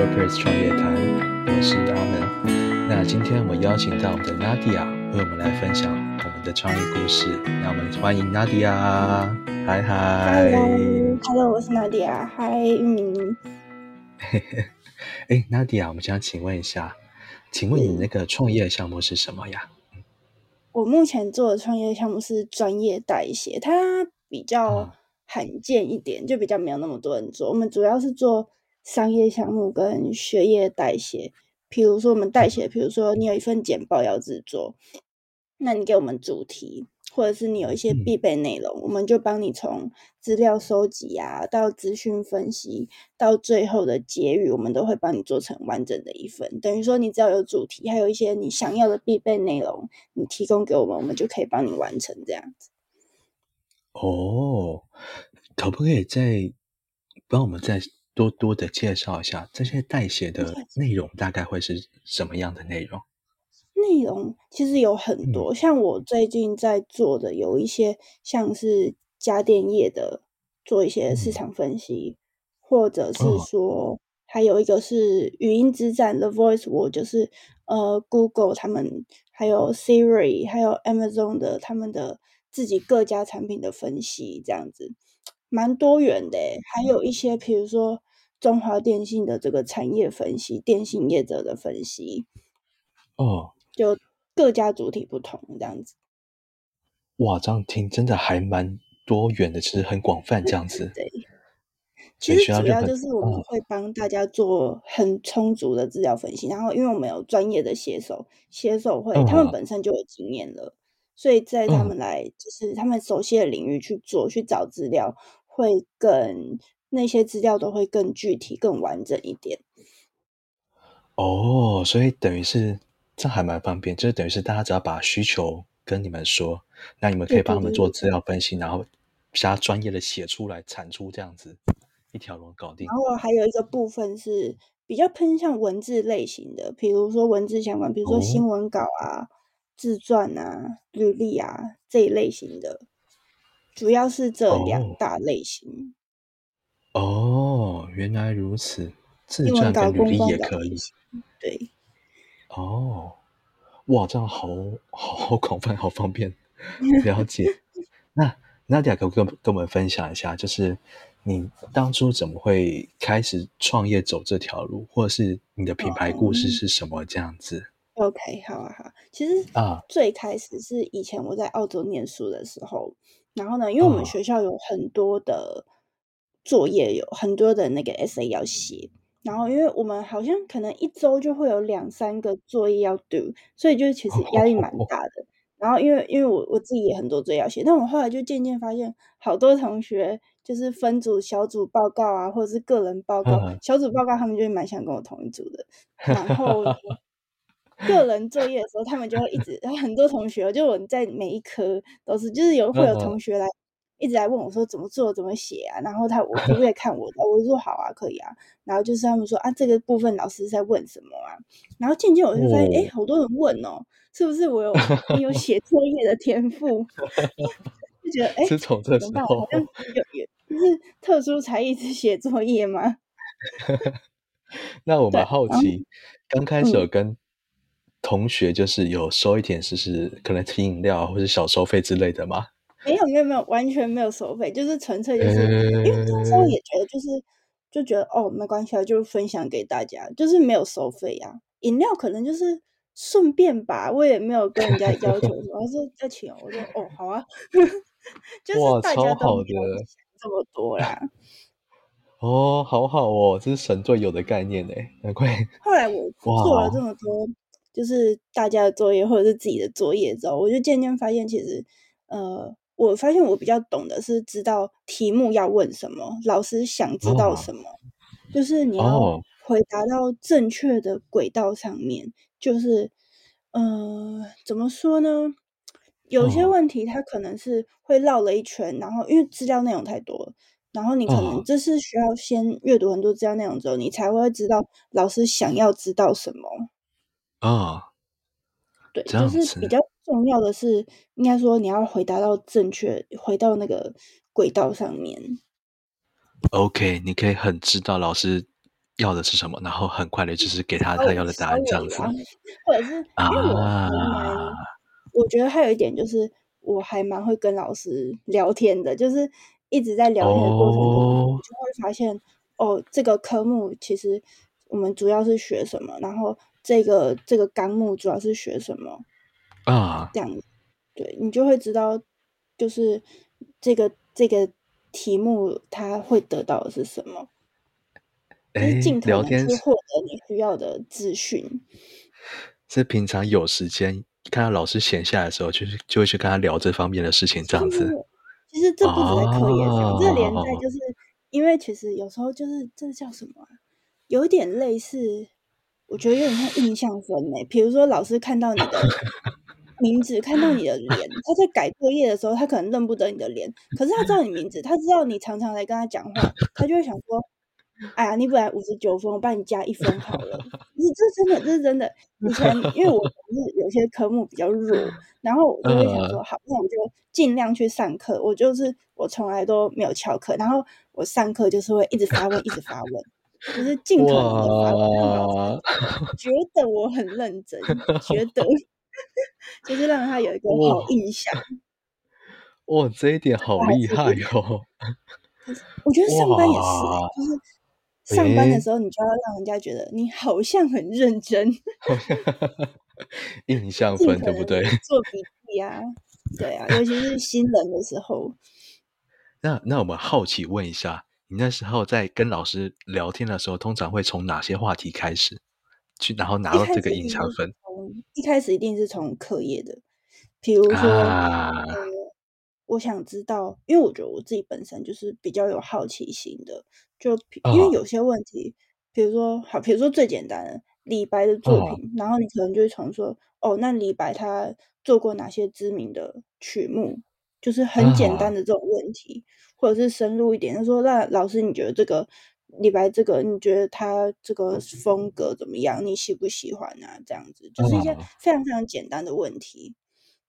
创业谈，我是阿门。那今天我邀请到我们的 Nadia 为我们来分享我们的创业故事。那我们欢迎 Nadia，嗨嗨，Hello，我是 Nadia，嗨，玉明。哎，Nadia，我们想请问一下，请问你那个创业项目是什么呀？我目前做的创业项目是专业代写，它比较。罕见一点，就比较没有那么多人做。我们主要是做商业项目跟学业代写。比如说，我们代写，比如说你有一份简报要制作，那你给我们主题，或者是你有一些必备内容，我们就帮你从资料收集啊，到资讯分析，到最后的结语，我们都会帮你做成完整的一份。等于说，你只要有主题，还有一些你想要的必备内容，你提供给我们，我们就可以帮你完成这样子。哦，可不可以再帮我们再多多的介绍一下这些代写的内容大概会是什么样的内容？内容其实有很多，像我最近在做的有一些像是家电业的，做一些市场分析，或者是说还有一个是语音之战 The Voice，我就是呃 Google 他们还有 Siri 还有 Amazon 的他们的。自己各家产品的分析，这样子蛮多元的。还有一些，比如说中华电信的这个产业分析，电信业者的分析。哦，就各家主体不同，这样子。哇，这样听真的还蛮多元的，其实很广泛，这样子。对。其实主要就是我们会帮大家做很充足的资料分析，然后因为我们有专业的写手，写手会他们本身就有经验了。所以在他们来，就是他们熟悉的领域去做、去找资料，会更那些资料都会更具体、更完整一点。哦，所以等于是这还蛮方便，就是等于是大家只要把需求跟你们说，那你们可以帮他们做资料分析，然后加专业的写出来、产出这样子，一条龙搞定。然后还有一个部分是比较偏向文字类型的，比如说文字相关，比如说新闻稿啊。自传啊、履历啊这一类型的，主要是这两大类型。哦，原来如此，自传跟履历也可以。对。哦，哇，这样好好好广泛，好方便。了解。那那迪亚可不可以跟跟我们分享一下，就是你当初怎么会开始创业走这条路，或者是你的品牌故事是什么这样子？OK，好啊，好。其实啊，最开始是以前我在澳洲念书的时候，然后呢，因为我们学校有很多的作业，有很多的那个 SA 要写，然后因为我们好像可能一周就会有两三个作业要 do，所以就其实压力蛮 大的。然后因为因为我我自己也很多作业要写，但我后来就渐渐发现，好多同学就是分组小组报告啊，或者是个人报告，小组报告他们就蛮想跟我同一组的，然后。个人作业的时候，他们就会一直很多同学，就我在每一科都是，就是有会有同学来一直来问我说怎么做怎么写啊，然后他我可不可以看我的，我就说好啊，可以啊。然后就是他们说啊，这个部分老师在问什么啊？然后渐渐我就发现，哎，好多人问哦，是不是我有有写作业的天赋？就觉得哎，怎么办？好像有有就是特殊才艺是写作业吗？那我们好奇，刚开始有跟。同学就是有收一点，就是可能提饮料或者小收费之类的吗？没有没有没有，完全没有收费，就是纯粹就是因为那时候也觉得就是就觉得哦没关系啊，就分享给大家，就是没有收费啊。饮料可能就是顺便吧，我也没有跟人家要求什么，说要请，我说哦好啊，就是大家都没有这么多啦。哦，好好哦，这是神队友的概念呢，难怪。后来我做了这么多。就是大家的作业或者是自己的作业之后，我就渐渐发现，其实，呃，我发现我比较懂的是知道题目要问什么，老师想知道什么，就是你要回答到正确的轨道上面。就是，呃，怎么说呢？有些问题它可能是会绕了一圈，然后因为资料内容太多了，然后你可能这是需要先阅读很多资料内容之后，你才会知道老师想要知道什么。啊，对，就是比较重要的是，应该说你要回答到正确，回到那个轨道上面。OK，你可以很知道老师要的是什么，然后很快的就是给他他要的答案这样子，或者是。因为我还蛮，我觉得还有一点就是我还蛮会跟老师聊天的，就是一直在聊天的过程中，就会发现哦，这个科目其实我们主要是学什么，然后这个这个纲目主要是学什么啊，这样，对你就会知道，就是这个这个。题目他会得到的是什么？就是尽可能去获得你需要的资讯。是平常有时间看到老师闲下来的时候，就是就会去跟他聊这方面的事情，这样子。其实这不止在课业上，这连在就是因为其实有时候就是这叫什么？有点类似，我觉得有点像印象分诶。比如说老师看到你的。名字看到你的脸，他在改作业的时候，他可能认不得你的脸，可是他知道你名字，他知道你常常来跟他讲话，他就会想说：“哎呀，你本来五十九分，我帮你加一分好了。”你这真的，这是真的。以前因为我是有些科目比较弱，然后我就会想说：“好，那我就尽量去上课。”我就是我从来都没有翘课，然后我上课就是会一直发问，一直发问，就是尽可能的发问，觉得我很认真，觉得。就是让他有一个好印象。哇，这一点好厉害哟！我觉得上班也是，就是上班的时候，你就要让人家觉得你好像很认真。印象分对不对？做笔记啊，对啊，尤其是新人的时候。那那我们好奇问一下，你那时候在跟老师聊天的时候，通常会从哪些话题开始？去，然后拿到这个隐藏分。一开始一定是从课业的，比如说，呃，我想知道，因为我觉得我自己本身就是比较有好奇心的，就因为有些问题，比如说，好，比如说最简单的李白的作品，然后你可能就会从说，哦，那李白他做过哪些知名的曲目，就是很简单的这种问题，或者是深入一点，他说，那老师你觉得这个。李白这个，你觉得他这个风格怎么样？你喜不喜欢啊？这样子就是一些非常非常简单的问题。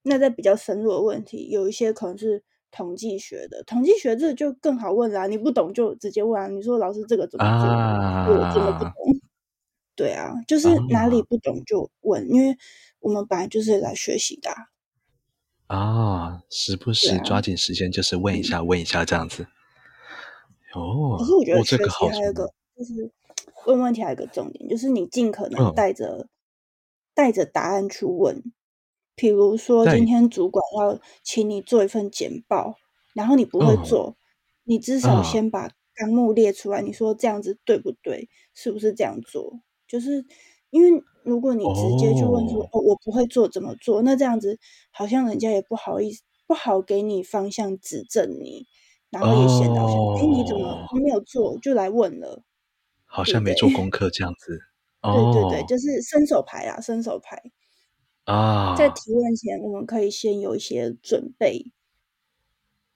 那在比较深入的问题，有一些可能是统计学的，统计学这就更好问啦。你不懂就直接问啊。你说老师这个怎么做？我真的不懂。对啊，就是哪里不懂就问，因为我们本来就是来学习的。啊，时不时抓紧时间就是问一下，问一下这样子。哦，可是我觉得学习还有个，就是问问题还有个重点，就是你尽可能带着带着答案去问。比如说，今天主管要请你做一份简报，然后你不会做，你至少先把纲目列出来。你说这样子对不对？是不是这样做？就是因为如果你直接就问说，哦，我不会做，怎么做？那这样子好像人家也不好意思，不好给你方向指正你。然后也显得说：“哎，你怎么没有做就来问了？好像没做功课这样子。”对对对，就是伸手牌啊，伸手牌啊。在提问前，我们可以先有一些准备。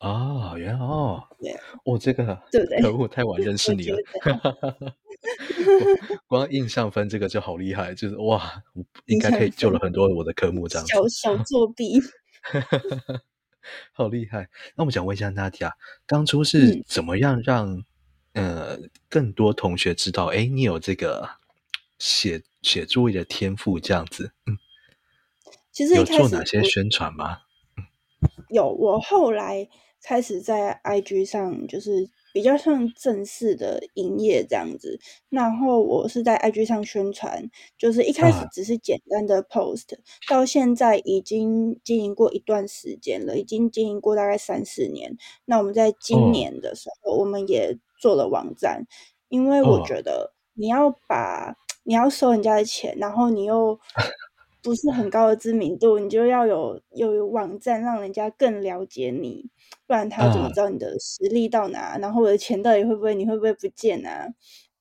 哦，原来哦，对，我这个对不对？可恶，太晚认 识你了。光印象分这个就好厉害，就是哇，应该可以救了很多我的科目这样。小小作弊。好厉害！那我们想问一下娜迪亚，当初是怎么样让呃更多同学知道，哎，你有这个写写作业的天赋这样子？嗯，其实有做哪些宣传吗？有，我后来开始在 IG 上就是。比较像正式的营业这样子，然后我是在 IG 上宣传，就是一开始只是简单的 post，到现在已经经营过一段时间了，已经经营过大概三四年。那我们在今年的时候，我们也做了网站，因为我觉得你要把你要收人家的钱，然后你又不是很高的知名度，你就要有有网站，让人家更了解你。不然他怎么知道你的实力到哪？然后我的钱到底会不会？你会不会不见啊？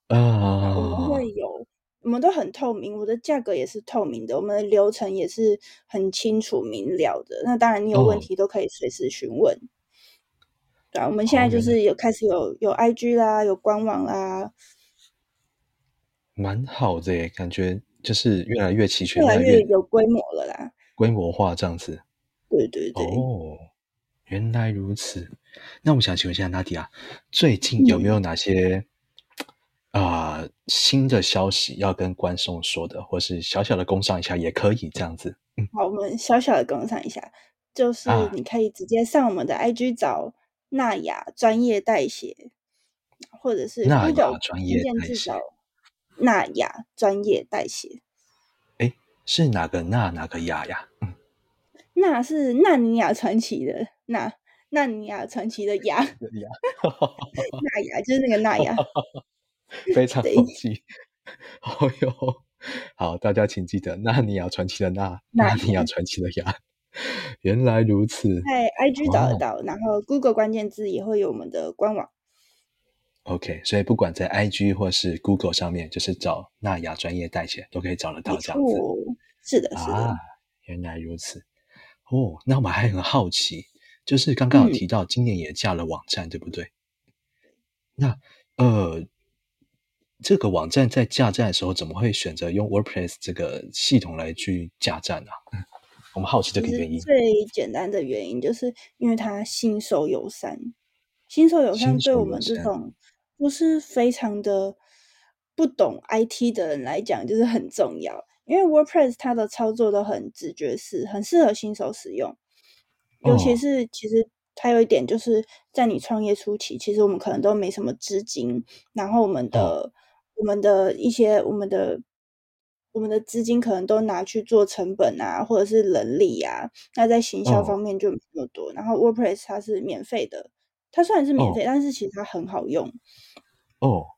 啊，我们会有，我们都很透明，我的价格也是透明的，我们的流程也是很清楚明了的。那当然，你有问题都可以随时询问。对啊，我们现在就是有开始有有 IG 啦，有官网啦，蛮好的耶，感觉就是越来越齐全，越来越有规模了啦，规模化这样子。对对对。哦。原来如此。那我想请问一下娜迪亚，最近有没有哪些啊新的消息要跟观众说的，或是小小的工商一下也可以这样子？嗯，好，我们小小的工商一下，就是你可以直接上我们的 IG 找娜雅专业代写，或者是娜雅专业代写，娜雅专业代写。哎，是哪个纳哪个雅呀？嗯。纳是纳尼亚传奇的纳纳尼亚传奇的雅，纳雅 就是那个纳雅，非常好记。哦哟，好，大家请记得纳尼亚传奇的纳纳尼亚传奇的雅，原来如此。在 IG 找得到，然后 Google 关键字也会有我们的官网。OK，所以不管在 IG 或是 Google 上面，就是找纳雅专业代写都可以找得到这样子。是的，是的，原来如此。哦，那我们还很好奇，就是刚刚有提到今年也架了网站，对不对？那呃，这个网站在架站的时候，怎么会选择用 WordPress 这个系统来去架站呢？我们好奇这个原因。最简单的原因就是因为它新手友善，新手友善对我们这种不是非常的不懂 IT 的人来讲，就是很重要。因为 WordPress 它的操作都很直觉式，很适合新手使用。尤其是其实它有一点，就是在你创业初期，其实我们可能都没什么资金，然后我们的我们的一些我们的我们的资金可能都拿去做成本啊，或者是人力啊。那在行销方面就没那么多。然后 WordPress 它是免费的，它虽然是免费，但是其实它很好用。哦，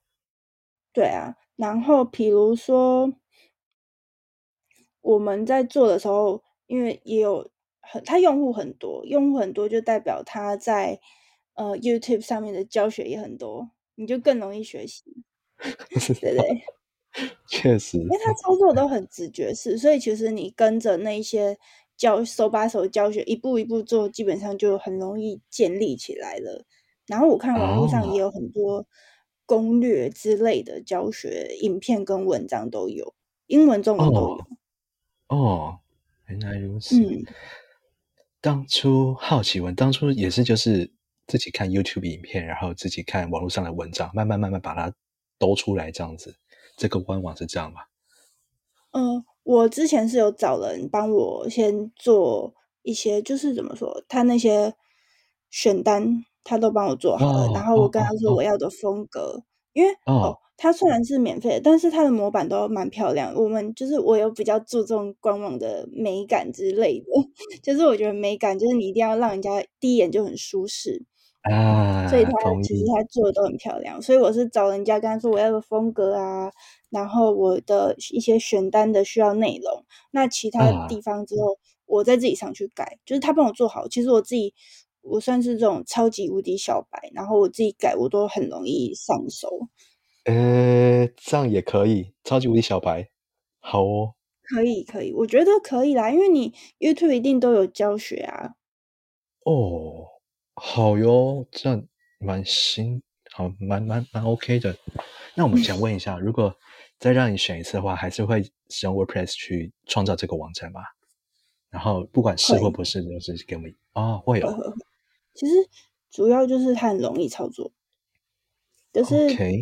对啊。然后比如说。我们在做的时候，因为也有很，他用户很多，用户很多就代表他在呃 YouTube 上面的教学也很多，你就更容易学习，对不对？确实，因为他操作都很直觉式，所以其实你跟着那些教手把手教学，一步一步做，基本上就很容易建立起来了。然后我看网络上也有很多攻略之类的教学影片跟文章都有，英文、中文都有。哦，原来如此。嗯，当初好奇问，当初也是就是自己看 YouTube 影片，然后自己看网络上的文章，慢慢慢慢把它兜出来这样子。这个官网是这样吗？嗯，我之前是有找人帮我先做一些，就是怎么说，他那些选单他都帮我做好了，然后我跟他说我要的风格，因为哦。它虽然是免费的，但是它的模板都蛮漂亮。我们就是我有比较注重官网的美感之类的，就是我觉得美感就是你一定要让人家第一眼就很舒适啊。所以它其实它做的都很漂亮。所以我是找人家跟他说我要的风格啊，然后我的一些选单的需要内容，那其他地方之后我再自己上去改，就是他帮我做好。其实我自己我算是这种超级无敌小白，然后我自己改我都很容易上手。呃，这样也可以，超级无敌小白，好哦，可以可以，我觉得可以啦，因为你 YouTube 一定都有教学啊。哦，好哟，这样蛮新，好，蛮蛮蛮 OK 的。那我们想问一下，如果再让你选一次的话，还是会使用 WordPress 去创造这个网站吗？然后不管是或不是，就是给我们哦，会有。其实主要就是它很容易操作。就是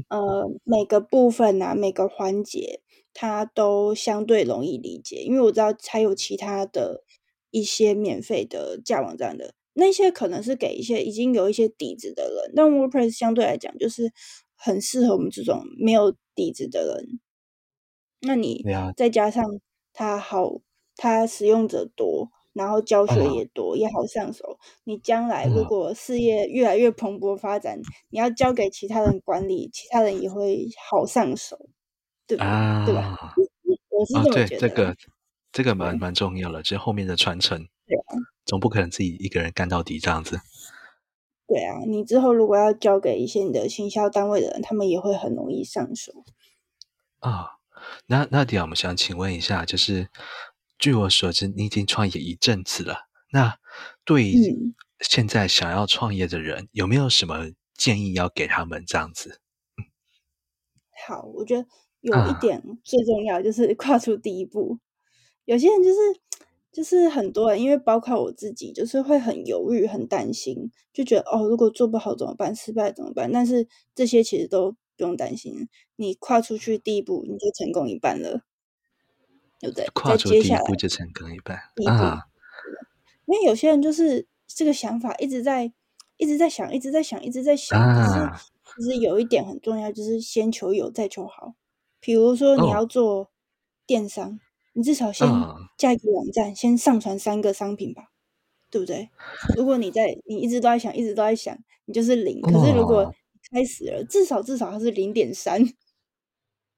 呃，每个部分啊，每个环节，它都相对容易理解，因为我知道还有其他的一些免费的架网站的，那些可能是给一些已经有一些底子的人，但 WordPress 相对来讲就是很适合我们这种没有底子的人。那你再加上它好，它使用者多。然后教学也多，也好上手。你将来如果事业越来越蓬勃发展，你要交给其他人管理，其他人也会好上手，对吧？对吧？我是这么觉得。这个这个蛮蛮重要的，就是后面的传承。对啊，总不可能自己一个人干到底这样子。对啊，你之后如果要交给一些你的行销单位的人，他们也会很容易上手。啊，那那迪亚，我们想请问一下，就是。据我所知，你已经创业一阵子了。那对现在想要创业的人，有没有什么建议要给他们？这样子，好，我觉得有一点最重要就是跨出第一步。有些人就是就是很多人，因为包括我自己，就是会很犹豫、很担心，就觉得哦，如果做不好怎么办？失败怎么办？但是这些其实都不用担心，你跨出去第一步，你就成功一半了，对不对？跨出第一步就成功一半啊！因为有些人就是这个想法一直在、一直在想、一直在想、一直在想，可是其实有一点很重要，就是先求有，再求好。比如说你要做电商。你至少先加一个网站，先上传三个商品吧，对不对？如果你在你一直都在想，一直都在想，你就是零。可是如果开始了，至少至少它是零点三。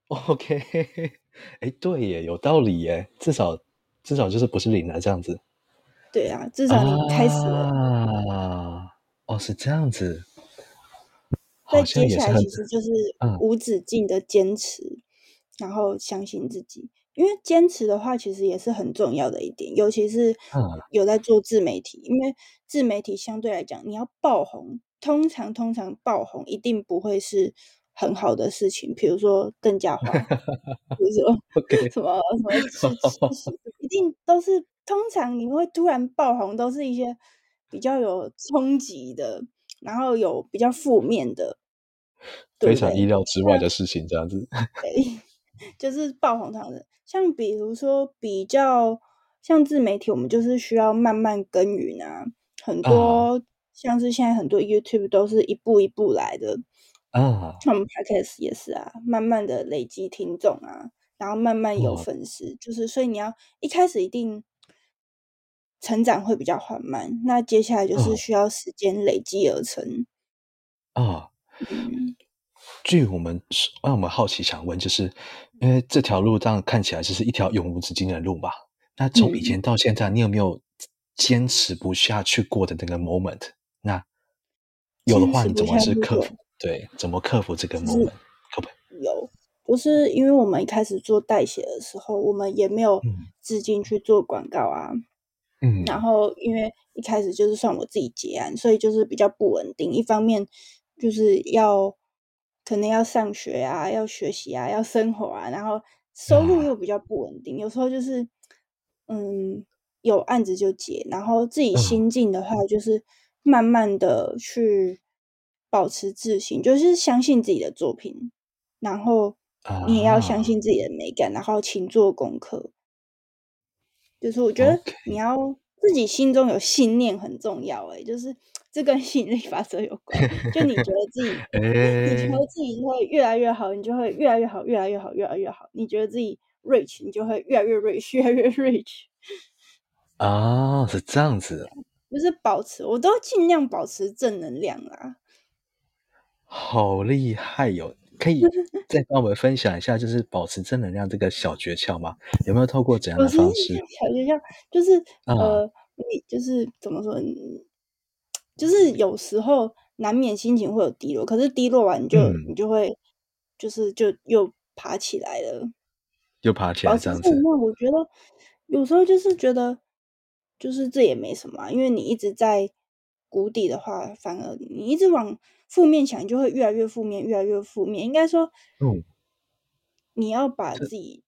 OK，哎，对耶，有道理耶，至少至少就是不是零啊，这样子。对啊，至少你开始了。啊，哦，是这样子。再接下来其实就是无止境的坚持，然后相信自己。因为坚持的话，其实也是很重要的一点，尤其是有在做自媒体。因为自媒体相对来讲，你要爆红，通常通常爆红一定不会是很好的事情。比如说邓家华，比如说 什么什么，一定都是通常你会突然爆红，都是一些比较有冲击的，然后有比较负面的，非常意料之外的事情，这样子。就是爆红他的。像比如说比较像自媒体，我们就是需要慢慢耕耘啊。很多像是现在很多 YouTube 都是一步一步来的啊。像我们 Podcast 也是啊，慢慢的累积听众啊，然后慢慢有粉丝，就是所以你要一开始一定成长会比较缓慢，那接下来就是需要时间累积而成啊。据我们让我们好奇想问，就是因为这条路这样看起来就是一条永无止境的路嘛？那从以前到现在，你有没有坚持不下去过的那个 moment？那有的话，你怎么是克服？对，怎么克服这个 moment？有，不是因为我们一开始做代写的时候，我们也没有资金去做广告啊。嗯，然后因为一开始就是算我自己结案，所以就是比较不稳定。一方面就是要。可能要上学啊，要学习啊，要生活啊，然后收入又比较不稳定，有时候就是，嗯，有案子就结，然后自己心境的话，就是慢慢的去保持自信，就是相信自己的作品，然后你也要相信自己的美感，然后勤做功课，就是我觉得你要自己心中有信念很重要，哎，就是。这跟吸引力法则有关，就你觉得自己，你觉得自己会越来越好，你就会越来越好，越来越好，越来越好。你觉得自己 rich，你就会越来越 rich，越来越 rich。啊，是这样子，就是保持，我都尽量保持正能量啊。好厉害哟！可以 再帮我们分享一下，就是保持正能量这个小诀窍吗？有没有透过怎样的方式？小诀窍就是呃，你就是怎么说？就是有时候难免心情会有低落，可是低落完你就你就会就是就又爬起来了，又爬起来这样子。那我觉得有时候就是觉得就是这也没什么，因为你一直在谷底的话，反而你一直往负面想，你就会越来越负面，越来越负面。应该说，嗯，你要把自己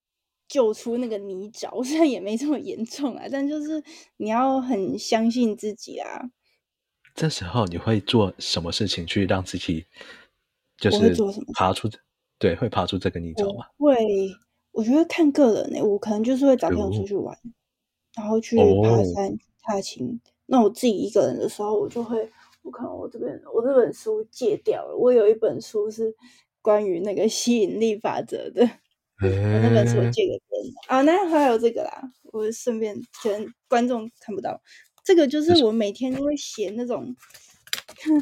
救出那个泥沼，虽然也没这么严重啊，但就是你要很相信自己啊。这时候你会做什么事情去让自己就是爬出？对，会爬出这个泥沼吗？会，我觉得看个人呢。我可能就是会找朋友出去玩，然后去爬山、踏青。那我自己一个人的时候，我就会，我看我这边，我这本书戒掉了。我有一本书是关于那个吸引力法则的，我那本书借给别人。啊，那还有这个啦，我顺便可能观众看不到。这个就是我每天都会写那种，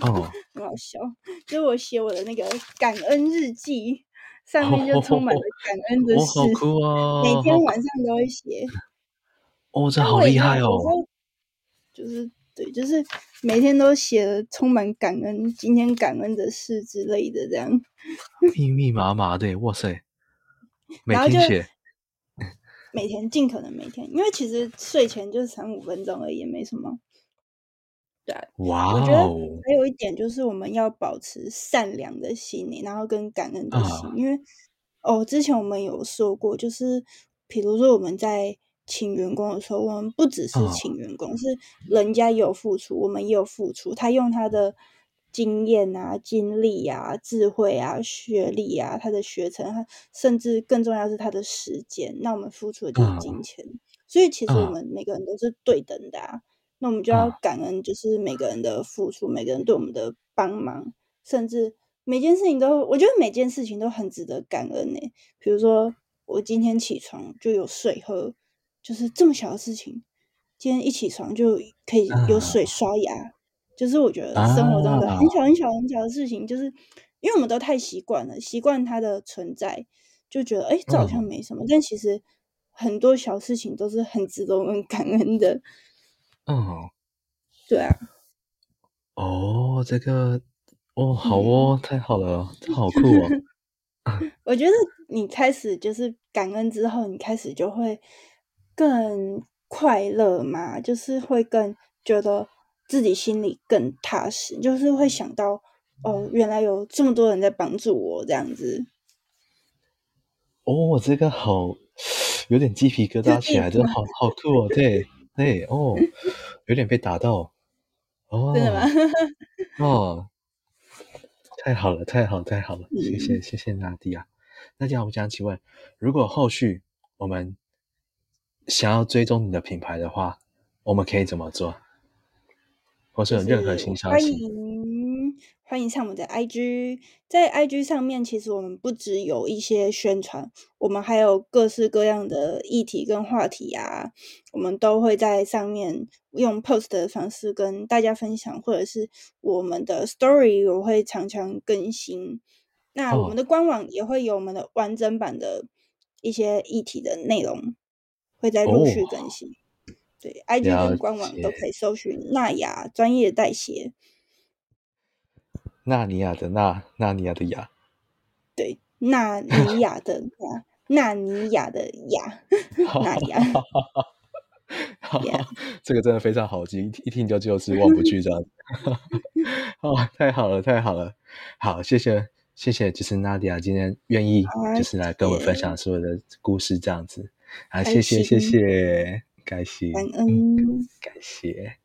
哦，很好笑，就是我写我的那个感恩日记，上面就充满了感恩的事，好酷啊！每天晚上都会写，哦，这好厉害哦！就是对，就是每天都写了充满感恩，今天感恩的事之类的，这样 密密麻麻的，哇塞！每天写。每天尽可能每天，因为其实睡前就是三五分钟而已，没什么。对，哇，我觉得还有一点就是我们要保持善良的心理，然后跟感恩的心。因为哦，之前我们有说过，就是比如说我们在请员工的时候，我们不只是请员工，是人家有付出，我们也有付出。他用他的经验啊、经历啊、智慧啊、学历啊、他的学程，他甚至更重要是他的时间。那我们付出的就是金钱，所以其实我们每个人都是对等的啊。那我们就要感恩，就是每个人的付出，每个人对我们的帮忙，甚至每件事情都，我觉得每件事情都很值得感恩呢。比如说，我今天起床就有水喝。就是这么小的事情，今天一起床就可以有水刷牙，就是我觉得生活中的很小很小很小的事情，就是因为我们都太习惯了，习惯它的存在，就觉得哎，这好像没什么，但其实很多小事情都是很值得我们 感恩的。嗯，对啊。哦，这个哦，好哦，太好了，这好酷哦。我觉得你开始就是感恩之后，你开始就会。更快乐嘛，就是会更觉得自己心里更踏实，就是会想到哦，原来有这么多人在帮助我这样子。哦，这个好，有点鸡皮疙瘩起来，真的好好酷哦！对对哦，有点被打到哦，真的吗？哦，太好了，太好，太好了！谢谢谢谢娜迪亚。那这样我想请问，如果后续我们。想要追踪你的品牌的话，我们可以怎么做？或是有任何新消息？欢迎欢迎上我们的 IG，在 IG 上面，其实我们不只有一些宣传，我们还有各式各样的议题跟话题啊，我们都会在上面用 post 的方式跟大家分享，或者是我们的 story 我会常常更新。那我们的官网也会有我们的完整版的一些议题的内容。会在陆续更新，对，IG 跟官网都可以搜寻纳雅专业代写，纳尼亚的纳，纳尼亚的雅，对，纳尼亚的纳，纳尼亚的雅，纳雅，这个真的非常好记，一听就就是忘不去这样，哦，太好了，太好了，好，谢谢，谢谢，就是纳迪亚今天愿意就是来跟我分享所有的故事这样子。好，谢谢谢谢，感谢，感恩，感谢。